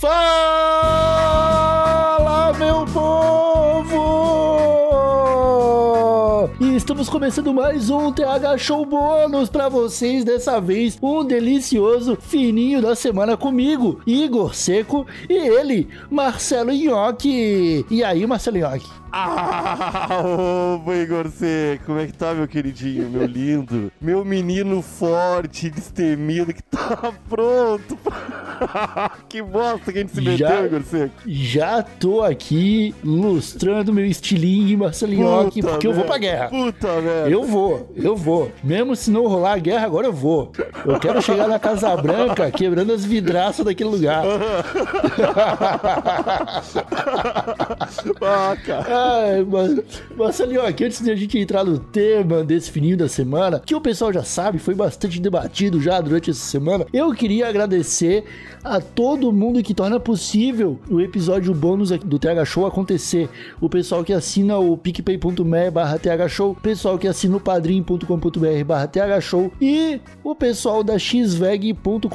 Fala, meu povo! E estamos começando mais um TH Show bônus para vocês, dessa vez um delicioso fininho da semana comigo, Igor Seco, e ele, Marcelo Nhoque. E aí, Marcelo Nhoque? Ah, ô, Igor Seco, como é que tá, meu queridinho, meu lindo? Meu menino forte, destemido, que tá pronto. Pra... que bosta que a gente se meteu, Já- Igor Seco. Já tô aqui lustrando meu estilingue, Marcelo Nhoque, Puta porque eu vou merda, pra guerra. Puta merda. Eu vou, eu vou. Mesmo se não rolar a guerra, agora eu vou. Eu quero chegar na Casa Branca quebrando as vidraças daquele lugar. Ah. Ai, mas, Marcelinho, aqui antes de a gente entrar no tema desse fininho da semana, que o pessoal já sabe, foi bastante debatido já durante essa semana, eu queria agradecer a todo mundo que torna possível o episódio bônus do TH Show acontecer. O pessoal que assina o picpay.me barra TH Show, o pessoal que assina o padrim.com.br barra TH Show e o pessoal da xveg.com.br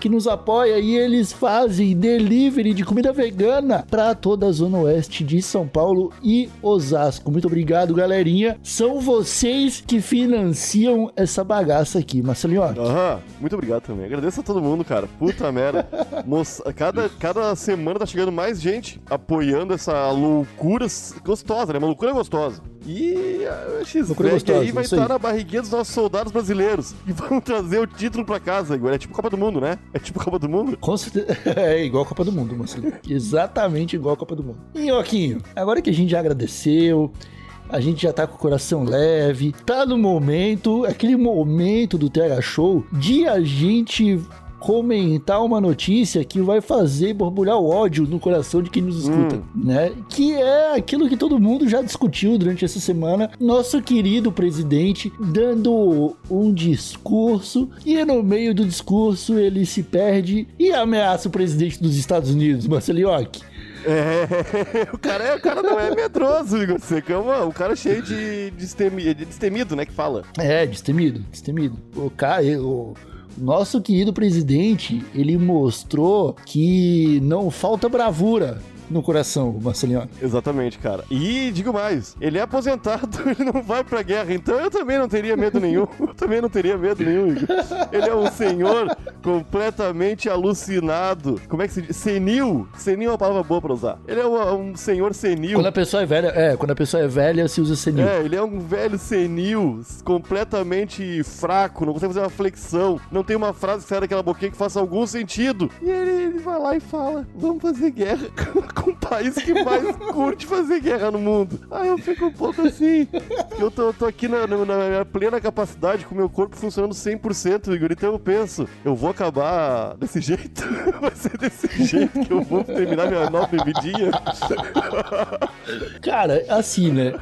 que nos apoia e eles fazem delivery de comida vegana para toda a zona oeste de São Paulo e Osasco. Muito obrigado, galerinha. São vocês que financiam essa bagaça aqui, Marcelinho. Aham, muito obrigado também. Agradeço a todo mundo, cara. Puta merda. Moça, cada, cada semana tá chegando mais gente apoiando essa loucura gostosa, né? Uma loucura gostosa. E a Loucura X-Veg gostosa, aí vai isso aí. estar na barriguinha dos nossos soldados brasileiros. E vão trazer o título pra casa, Igor. É tipo Copa do Mundo, né? É tipo Copa do Mundo. Com certeza. É igual a Copa do Mundo, Marcelinho. Exatamente igual a Copa do Mundo. E, Joaquinho, agora que a gente já agradeceu, a gente já tá com o coração leve, tá no momento, aquele momento do TH Show, de a gente comentar uma notícia que vai fazer borbulhar o ódio no coração de quem nos escuta, né? Que é aquilo que todo mundo já discutiu durante essa semana. Nosso querido presidente dando um discurso e no meio do discurso ele se perde e ameaça o presidente dos Estados Unidos, Marcelo York. É, o cara, é, o cara não é medroso, Igor Seco. É um cara cheio de, destemi, de destemido, né? Que fala. É, destemido, destemido. O cara, o nosso querido presidente, ele mostrou que não falta bravura no coração, Marcelinho. Exatamente, cara. E digo mais, ele é aposentado, ele não vai pra guerra, então eu também não teria medo nenhum. Eu também não teria medo nenhum, Igor. Ele é um senhor completamente alucinado. Como é que se diz? Senil. Senil é uma palavra boa pra usar. Ele é um, um senhor senil. Quando a pessoa é velha, é, quando a pessoa é velha, se usa senil. É, ele é um velho senil, completamente fraco, não consegue fazer uma flexão, não tem uma frase que sai daquela boquinha que faça algum sentido. E ele, ele vai lá e fala: vamos fazer guerra com o país que mais curte fazer guerra no mundo. Aí eu fico um pouco assim. Eu tô, tô aqui na, na- na minha plena capacidade, com o meu corpo funcionando 100%, Igor. Então eu penso, eu vou acabar desse jeito? Vai ser desse jeito que eu vou terminar minha nova bebidinha? Cara, assim, né?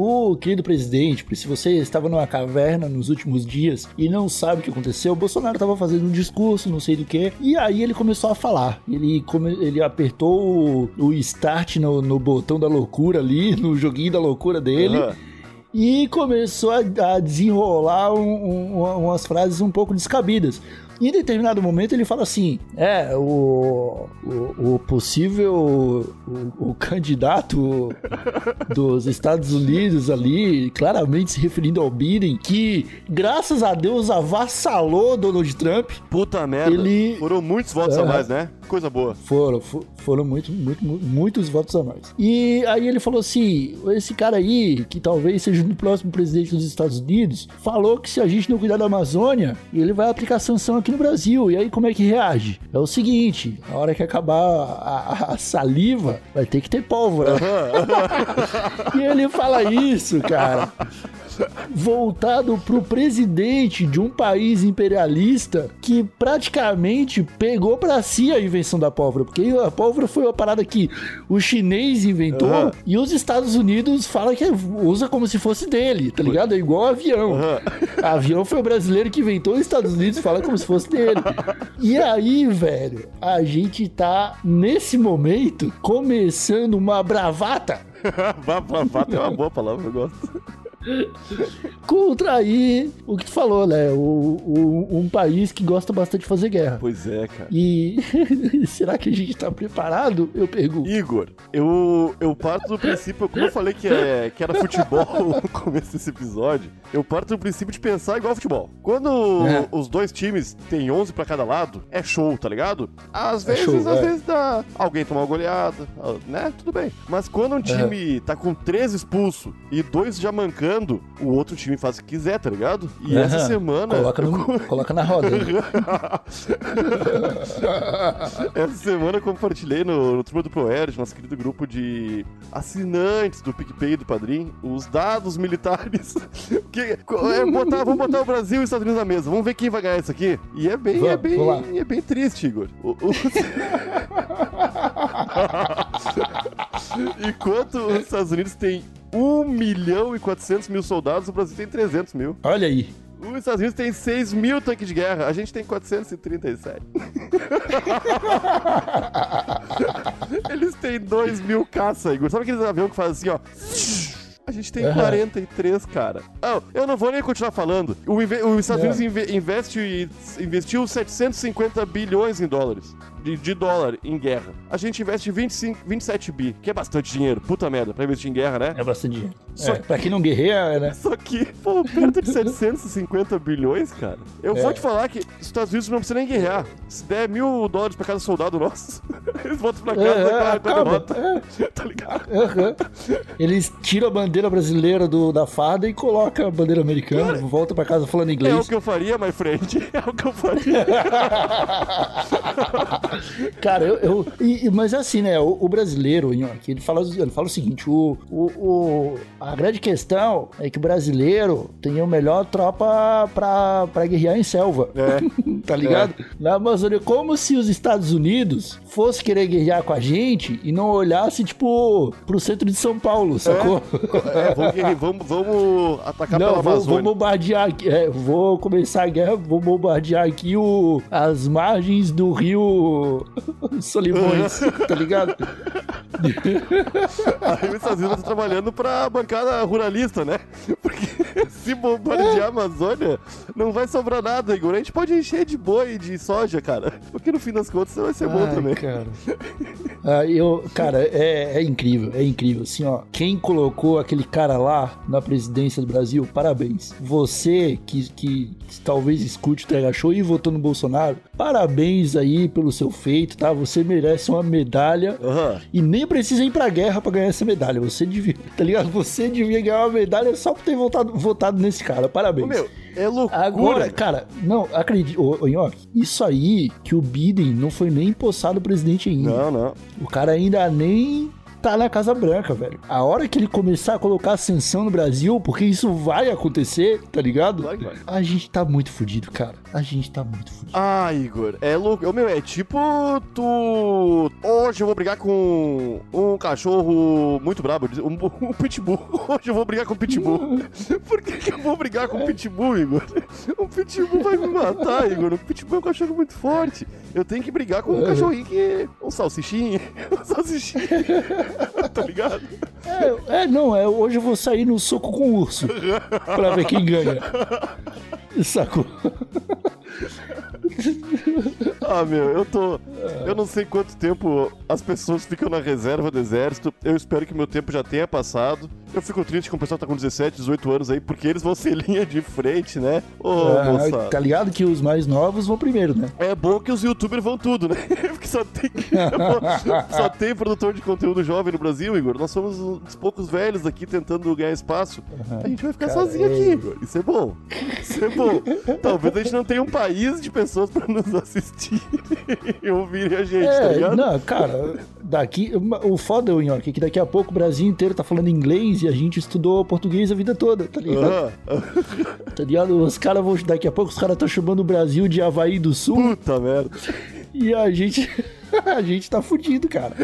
O querido presidente, se você estava numa caverna nos últimos dias e não sabe o que aconteceu, o Bolsonaro estava fazendo um discurso, não sei do que, e aí ele começou a falar. Ele, come- ele apertou o, o start no, no botão da loucura ali, no joguinho da loucura dele. Aham. e começou a, a desenrolar um- um- umas frases um pouco descabidas. Em determinado momento ele fala assim: é, o, o, o possível o, o candidato dos Estados Unidos ali, claramente se referindo ao Biden, que graças a Deus avassalou Donald Trump. Puta merda. Ele- Foram muitos votos a Aham. mais, né? Coisa boa. Foram, fo- foram muito, muito, mu- muitos votos a mais. E aí ele falou assim: esse cara aí, que talvez seja o próximo presidente dos Estados Unidos, falou que se a gente não cuidar da Amazônia, ele vai aplicar sanção aqui no Brasil. E aí como é que reage? É o seguinte: a hora que acabar a, a- a saliva, vai ter que ter pólvora. e ele fala isso, cara. Voltado pro presidente de um país imperialista que praticamente pegou pra si a invenção da pólvora, porque a pólvora foi uma parada que o chinês inventou Aham. e os Estados Unidos falam que usa como se fosse dele, tá ligado? É igual avião. Aham. Avião foi o brasileiro que inventou, os Estados Unidos fala como se fosse dele. E aí, velho, a gente tá nesse momento começando uma bravata vato é uma boa palavra, eu gosto. Contra aí o que tu falou, né? O, o- um país que gosta bastante de fazer guerra. Pois é, cara. E será que a gente tá preparado? Eu pergunto. Igor, eu, eu parto do princípio, como eu falei que, é, que era futebol no começo desse episódio, eu parto do princípio de pensar igual futebol. Quando É. os dois times têm 11 pra cada lado, é show, tá ligado? Às É vezes, show, às é. vezes dá alguém tomar uma goleada, ah, né? Tudo bem. Mas quando um time tá com três expulsos e dois já mancando, o outro time faz o que quiser, tá ligado? E essa Aham. semana... Coloca, eu no- coloca na roda. né? Essa semana eu compartilhei no, no Turma do ProErd, nosso querido grupo de assinantes do PicPay e do Padrim, os dados militares. que, é, botar, vamos botar o Brasil e os Estados Unidos na mesa. Vamos ver quem vai ganhar isso aqui. E é bem, é Vamos, lá. bem, é bem triste, Igor. O- o- Enquanto os Estados Unidos têm 1 milhão e 400 mil soldados, o Brasil tem 300 mil. Olha aí. Os Estados Unidos têm 6 mil tanques de guerra, a gente tem 437. Eles têm 2 mil caça, Igor. Sabe aqueles aviões que fazem assim, ó? A gente tem Aham. 43, cara. Ah, eu não vou nem continuar falando. O, os Estados Não. Unidos inve- investe, investiu 750 bilhões em dólares. De, de dólar em guerra. A gente investe 25, 27 bi, que é bastante dinheiro. Puta merda, pra investir em guerra, né? É bastante dinheiro. Só- É, pra quem não guerreia, né? Só que, pô, perto de 750 bilhões, cara. Eu É. vou te falar que os Estados Unidos não precisam nem guerrear. Se der mil dólares pra cada soldado nosso, eles voltam pra casa É, a- com a derrota. Tá ligado? Aham. Eles tiram a bandeira brasileira do, da farda e colocam a bandeira americana, volta pra casa falando É o inglês. que eu faria, my friend. É o que eu faria. Cara, eu. eu- e- mas é assim, né? O, o brasileiro, Nhoque, ele fala, ele fala o seguinte: o, o, o- a grande questão é que o brasileiro tem a melhor tropa pra, pra guerrear em selva. É. tá ligado? Na Amazônia, como se os Estados Unidos fosse querer guerrear com a gente e não olhasse, tipo, pro centro de São Paulo, sacou? É, vamos, guerre- vamos, vamos atacar Não, pela vou, vou Amazônia. bombardear aqui. é, vou começar a guerra, vou bombardear aqui o, as margens do rio Solimões, tá ligado? Aí os Estados Unidos tá trabalhando pra bancada ruralista, né? Porque se bombardear a Amazônia, não vai sobrar nada, Igor. A gente pode encher de boi e de soja, cara. Porque no fim das contas vai ser bom Ai, também. Cara. Ah, eu, cara, é, é incrível, é incrível. Assim, ó, quem colocou aquele cara lá na presidência do Brasil, parabéns. Você que, que talvez escute o TH Show e votou no Bolsonaro, parabéns aí pelo seu feito, tá? Você merece uma medalha. Aham. E nem precisa ir pra guerra pra ganhar essa medalha. Você devia, tá ligado? Você devia ganhar uma medalha só por ter votado, votado nesse cara. Parabéns. Meu, é loucura. Agora, cara, não, acredito, ô, ô, isso aí que o Biden não foi nem empossado presidente ainda. Não, não. O cara ainda nem tá na Casa Branca, velho. A hora que ele começar a colocar ascensão no Brasil, porque isso vai acontecer, tá ligado? Que vai. A gente tá muito fudido, cara. A gente tá muito fudido. Ah, Igor, é louco. Meu, é tipo tu. Hoje eu vou brigar com um cachorro muito brabo, um, um pitbull. Hoje eu vou brigar com um pitbull. Por que, que eu vou brigar com um pitbull, Igor? Um pitbull vai me matar, Igor. Um pitbull é um cachorro muito forte. Eu tenho que brigar com um cachorrinho que. Um salsichinho. Um salsichinho. tá ligado? É, é, não, é, hoje eu vou sair no soco com o urso pra ver quem ganha. Sacou? Ah, meu, eu tô. Eu não sei quanto tempo as pessoas ficam na reserva do exército. Eu espero que meu tempo já tenha passado. Eu fico triste com o pessoal que tá com 17, 18 anos aí, porque eles vão ser linha de frente, né? Ô, Ah, moça. tá ligado que os mais novos vão primeiro, né? É bom que os youtubers vão tudo, né? Porque só tem, só tem produtor de conteúdo jovem no Brasil, Igor. Nós somos um dos poucos velhos aqui tentando ganhar espaço. A gente vai ficar Cara, sozinho é- aqui, Igor. Isso é bom. Isso é bom. Talvez a gente não tenha um país de pessoas pra nos assistir e ouvirem a gente, tá É, ligado? não, cara, daqui. O foda, Nhoque, é que daqui a pouco o Brasil inteiro tá falando inglês e a gente estudou português a vida toda, tá ligado? Aham. Tá ligado? Os caras vão. Daqui a pouco os caras estão chamando o Brasil de Havaí do Sul Puta merda. e a gente. a gente tá fudido, cara.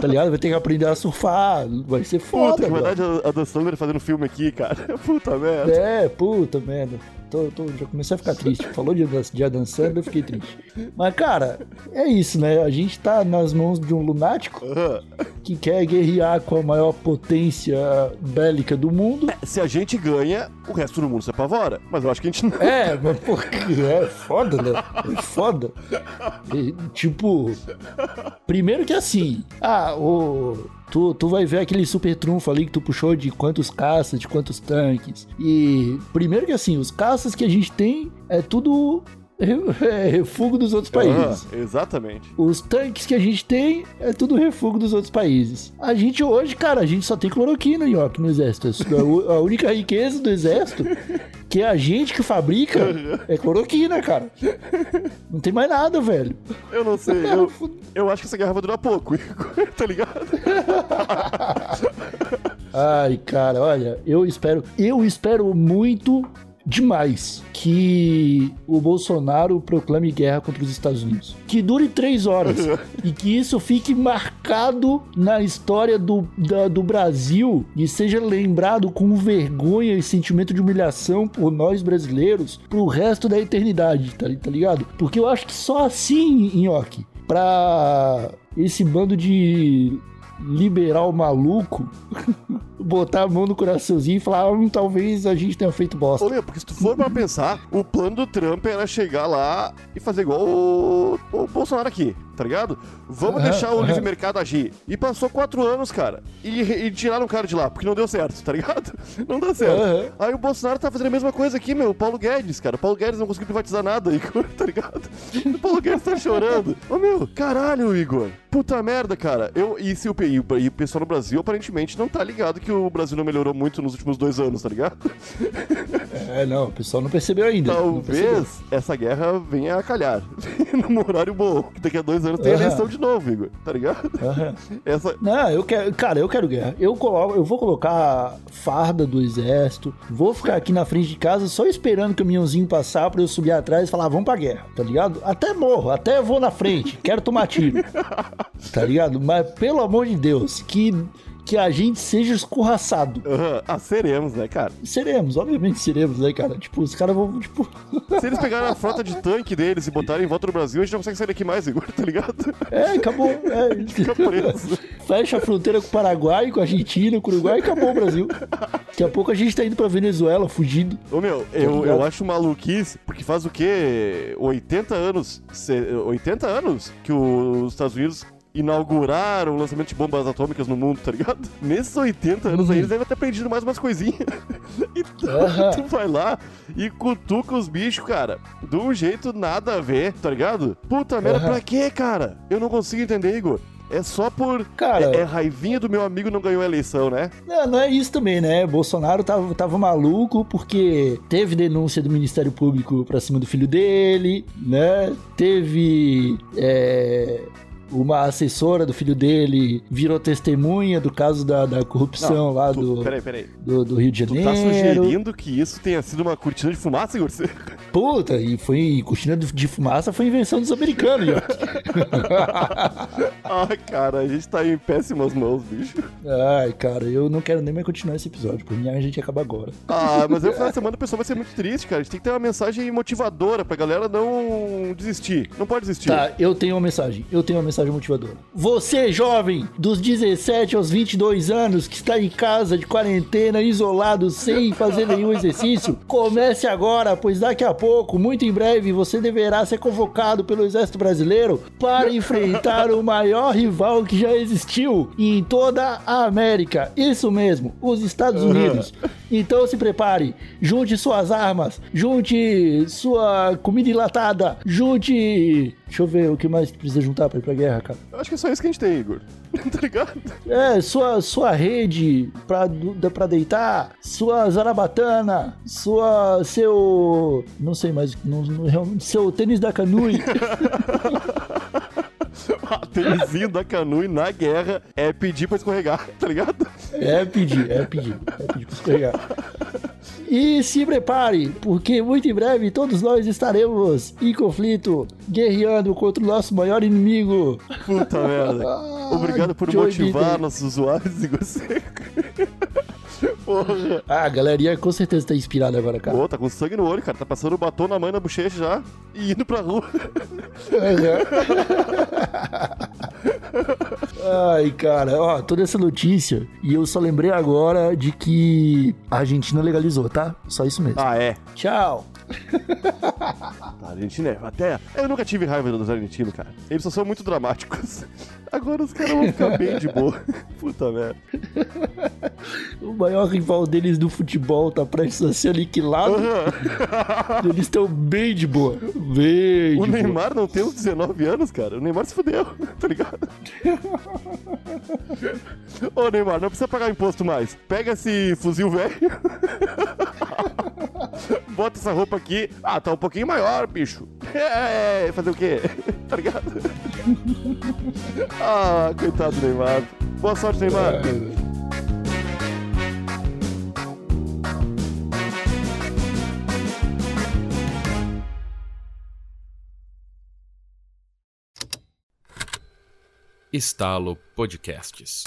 Tá ligado? Vai ter que aprender a surfar. Vai ser foda, Puta, que verdade, a Dan Sandler fazendo filme aqui, cara. Puta merda. É, puta merda. Tô, tô- já comecei a ficar triste. Falou de, de Adam Sandler, eu fiquei triste. Mas, cara, é isso, né? A gente tá nas mãos de um lunático que quer guerrear com a maior potência bélica do mundo. Se a gente ganha, o resto do mundo se apavora. Mas eu acho que a gente não. É, mas porque é foda, né? É foda. E, tipo, primeiro que assim, ah, o. Tu, tu vai ver aquele super trunfo ali que tu puxou de quantos caças, de quantos tanques. E primeiro que assim, os caças que a gente tem é tudo é, refúgio dos outros países. Ah, exatamente. Os tanques que a gente tem é tudo refúgio dos outros países. A gente hoje, cara, a gente só tem cloroquina, Nhoque, no exército. A u- A única riqueza do exército, que é a gente que fabrica, é cloroquina, cara. Não tem mais nada, velho. Eu não sei, eu, eu acho que essa guerra vai durar pouco, tá ligado? Ai, cara, olha, eu espero, eu espero muito demais que o Bolsonaro proclame guerra contra os Estados Unidos. Que dure três horas e que isso fique marcado na história do, da- do Brasil e seja lembrado com vergonha e sentimento de humilhação por nós brasileiros pro resto da eternidade, tá, tá ligado? Porque eu acho que só assim, Nhoque, pra esse bando de liberal maluco botar a mão no coraçãozinho e falar, hum, talvez a gente tenha feito bosta. Meu, porque se tu for pra pensar, o plano do Trump era chegar lá e fazer igual o, o Bolsonaro aqui, tá ligado? Vamos Aham, deixar o livre aham. mercado agir. E passou quatro anos, cara. E, e tiraram o cara de lá, porque não deu certo, tá ligado? Não deu certo. Aham. Aí o Bolsonaro tá fazendo a mesma coisa aqui, meu. O Paulo Guedes, cara. O Paulo Guedes não conseguiu privatizar nada, Igor, tá ligado? O Paulo Guedes tá chorando. Ô, meu, caralho, Igor. Puta merda, cara. Eu, e, se o, e, o- pessoal no Brasil aparentemente não tá ligado que o Brasil não melhorou muito nos últimos dois anos, tá ligado? É, não, o pessoal não percebeu ainda. não percebeu. Talvez essa guerra venha a calhar num horário bom. Que daqui a dois anos tem Aham. eleição de novo, Igor. Tá ligado? Aham. Essa. Não, eu quero, cara, eu quero guerra. Eu coloco, eu vou colocar farda do exército, vou ficar aqui na frente de casa só esperando o caminhãozinho passar pra eu subir atrás e falar, vamos pra guerra, tá ligado? Até morro, até vou na frente, quero tomar tiro. tá ligado? Mas pelo amor de Deus, que que a gente seja escorraçado. Aham. Ah, seremos, né, cara? Seremos, obviamente seremos, né, cara? Tipo, os caras vão, tipo, Se eles pegarem a frota de tanque deles e botarem em volta do Brasil, a gente não consegue sair daqui mais, Igor, tá ligado? é, acabou. É, Fica preso. Fecha a fronteira com o Paraguai, com a Argentina, com o Uruguai e acabou o Brasil. Daqui a pouco a gente tá indo pra Venezuela, fugindo. Ô meu, eu, ligado? eu acho maluquice, porque faz o quê? 80 anos? se- 80 anos que os Estados Unidos inauguraram o lançamento de bombas atômicas no mundo, tá ligado? Nesses 80 anos aí, eles devem ter aprendido mais umas coisinhas. Então, tu vai lá e cutuca os bichos, cara, de um jeito nada a ver, tá ligado? Puta merda, Aham. pra quê, cara? Eu não consigo entender, Igor. É só por. Cara- É, é raivinha do meu amigo não ganhou a eleição, né? Não, não é isso também, né? Bolsonaro tava, tava maluco porque teve denúncia do Ministério Público pra cima do filho dele, né? Teve. é, uma assessora do filho dele virou testemunha do caso da, da corrupção lá tu, do, Peraí, peraí. do, do Rio de Tu Janeiro. tá sugerindo que isso tenha sido uma cortina de fumaça? Você- Puta, e foi cortina de, fumaça foi invenção dos americanos. Ai, cara, a gente tá em péssimas mãos, bicho. Ai, cara, eu não quero nem mais continuar esse episódio. Por mim, a gente acaba agora. Ah, mas eu final de semana o pessoal vai ser muito triste, cara. A gente tem que ter uma mensagem motivadora pra galera não desistir. Não pode desistir. Tá, eu tenho uma mensagem. Eu tenho uma mensagem motivadora. Você, jovem, dos 17 aos 22 anos, que está em casa de quarentena, isolado, sem fazer nenhum exercício, comece agora, pois daqui a pouco, muito em breve, você deverá ser convocado pelo Exército Brasileiro para enfrentar o maior rival que já existiu em toda a América. Isso mesmo, os Estados Unidos. Então se prepare, junte suas armas, junte sua comida enlatada, junte. Deixa eu ver o que mais precisa juntar pra ir pra guerra, cara. Eu acho que é só isso que a gente tem, Igor. tá ligado? É, sua, sua rede pra, pra deitar, sua zarabatana, sua. seu. não sei mais, não, seu tênis da Canui. A tênisinho da Canui na guerra é pedir pra escorregar, tá ligado? É pedir, é pedir, é pedir pra escorregar. E se prepare, porque muito em breve todos nós estaremos em conflito, guerreando contra o nosso maior inimigo. Puta merda. Obrigado por Joe motivar Biden. nossos usuários de seco. Porra. Ah, a galerinha com certeza tá inspirada agora, cara. Pô, tá com sangue no olho, cara. Tá passando o batom na mãe na bochecha já e indo pra rua. Ai, cara, ó, toda essa notícia. E eu só lembrei agora de que a Argentina legalizou, tá? Só isso mesmo. Ah, é. Tchau. Tá, Argentina é. Até. Eu nunca tive raiva dos argentinos, cara. Eles só são muito dramáticos. Agora os caras vão ficar bem de boa. Puta merda. O maior rival deles do futebol tá prestes a ser aniquilado. Eles estão bem de boa. Bem O de boa. Neymar não tem uns 19 anos, cara. O Neymar se fudeu, tá ligado? Ô, Neymar, não precisa pagar imposto mais. Pega esse fuzil velho. Bota essa roupa aqui. Ah, tá um pouquinho maior, bicho. É, fazer o quê? Tá ligado? Ah, coitado do Neymar. Boa sorte, Neymar. Estalo Podcasts.